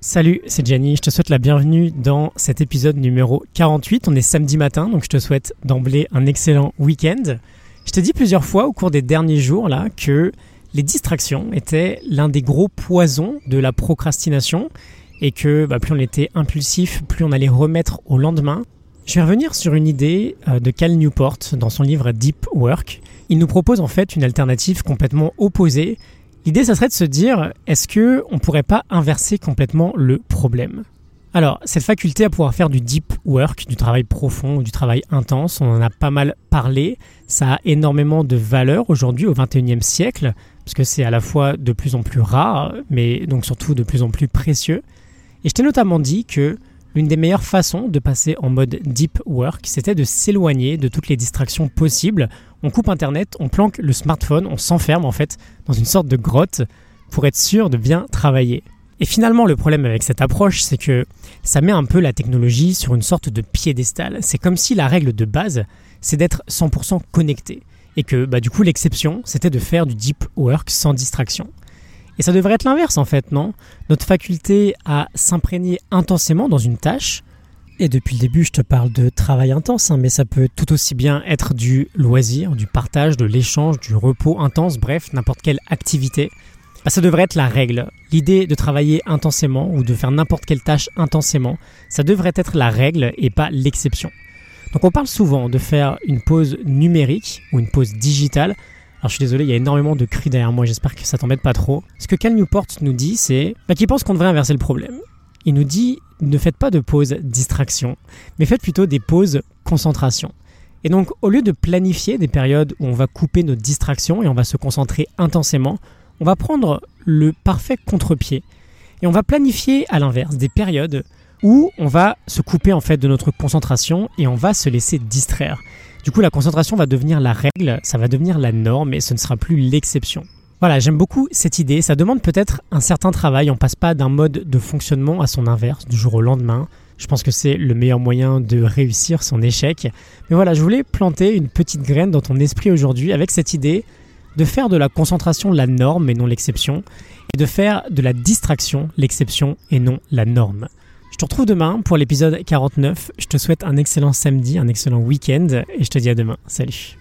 Salut, c'est Jenny, je te souhaite la bienvenue dans cet épisode numéro 48. On est samedi matin, donc je te souhaite d'emblée un excellent week-end. Je t'ai dit plusieurs fois au cours des derniers jours que les distractions étaient l'un des gros poisons de la procrastination et que bah, plus on était impulsif, plus on allait remettre au lendemain. Je vais revenir sur une idée euh, de Cal Newport dans son livre Deep Work. Il nous propose en fait une alternative complètement opposée L'idée, ça serait de se dire, est-ce que on pourrait pas inverser complètement le problème? Alors, cette faculté à pouvoir faire du deep work, du travail profond, du travail intense, on en a pas mal parlé. Ça a énormément de valeur aujourd'hui au 21e siècle, parce que c'est à la fois de plus en plus rare, mais donc surtout de plus en plus précieux. Et je t'ai notamment dit que l'une des meilleures façons de passer en mode deep work, c'était de s'éloigner de toutes les distractions possibles. On coupe Internet, on planque le smartphone, on s'enferme en fait dans une sorte de grotte pour être sûr de bien travailler. Et finalement, le problème avec cette approche, c'est que ça met un peu la technologie sur une sorte de piédestal. C'est comme si la règle de base, c'est d'être 100% connecté. Et que bah, du coup, l'exception, c'était de faire du deep work sans distraction. Et ça devrait être l'inverse en fait, non? Notre faculté à s'imprégner intensément dans une tâche, et depuis le début je te parle de travail intense, hein, mais ça peut tout aussi bien être du loisir, du partage, de l'échange, du repos intense, bref, n'importe quelle activité. Bah, ça devrait être la règle. L'idée de travailler intensément ou de faire n'importe quelle tâche intensément, ça devrait être la règle et pas l'exception. Donc on parle souvent de faire une pause numérique ou une pause digitale alors je suis désolé, il y a énormément de cris derrière moi, j'espère que ça t'embête pas trop. Ce que Cal Newport nous dit, c'est bah, qu'il pense qu'on devrait inverser le problème. Il nous dit ne faites pas de pause distraction, mais faites plutôt des pauses concentration. Et donc au lieu de planifier des périodes où on va couper nos distractions et on va se concentrer intensément, on va prendre le parfait contre-pied et on va planifier à l'inverse des périodes où on va se couper en fait de notre concentration et on va se laisser distraire. Du coup, la concentration va devenir la règle, ça va devenir la norme et ce ne sera plus l'exception. Voilà, j'aime beaucoup cette idée. Ça demande peut-être un certain travail. On passe pas d'un mode de fonctionnement à son inverse du jour au lendemain. Je pense que c'est le meilleur moyen de réussir son échec. Mais voilà, je voulais planter une petite graine dans ton esprit aujourd'hui avec cette idée de faire de la concentration la norme et non l'exception, et de faire de la distraction l'exception et non la norme. Je te retrouve demain pour l'épisode 49. Je te souhaite un excellent samedi, un excellent week-end et je te dis à demain. Salut